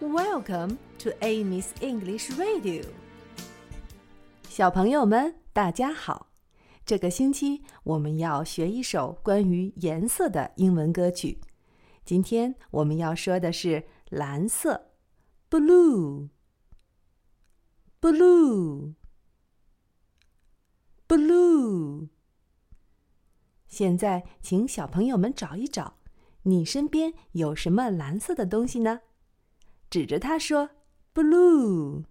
Welcome to Amy's English Radio。小朋友们，大家好！这个星期我们要学一首关于颜色的英文歌曲。今天我们要说的是蓝色，blue，blue，blue。现在，请小朋友们找一找，你身边有什么蓝色的东西呢？指着它说：“blue，blue。”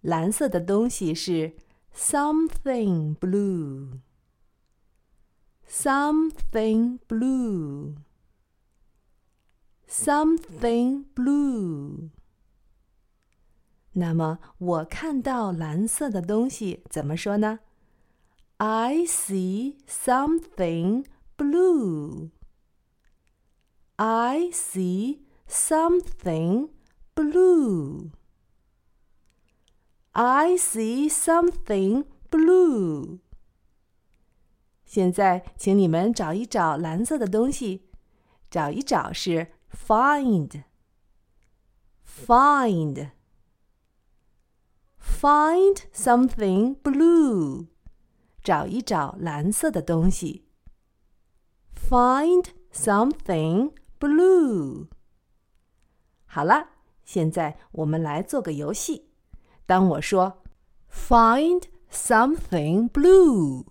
蓝色的东西是 something blue，something blue，something blue。那么，我看到蓝色的东西怎么说呢？I see something blue. I see something blue. I see something blue. 现在，请你们找一找蓝色的东西。找一找是 find，find。Find something blue，找一找蓝色的东西。Find something blue。好了，现在我们来做个游戏。当我说 “Find something blue”，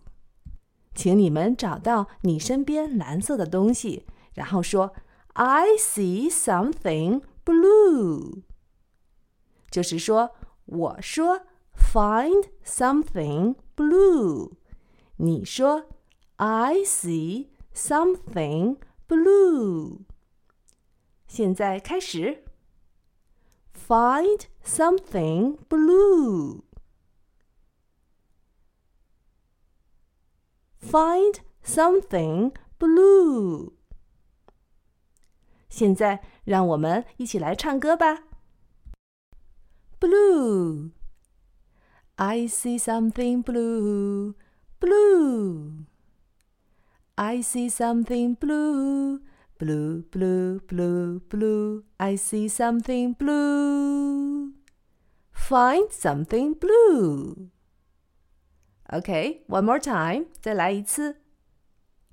请你们找到你身边蓝色的东西，然后说 “I see something blue”，就是说。我说 "Find something blue"，你说 "I see something blue"。现在开始，Find something blue。Find something blue。现在，让我们一起来唱歌吧。blue. I see something blue, blue. I see something blue, blue, blue, blue, blue. I see something blue. Find something blue. Okay, one more time. 再来一次。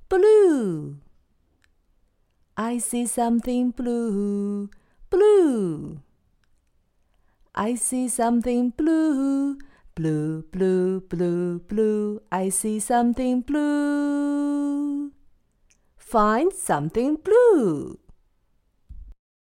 Blue. I see something blue, blue. I see something blue, blue, blue, blue, blue. I see something blue. Find something blue.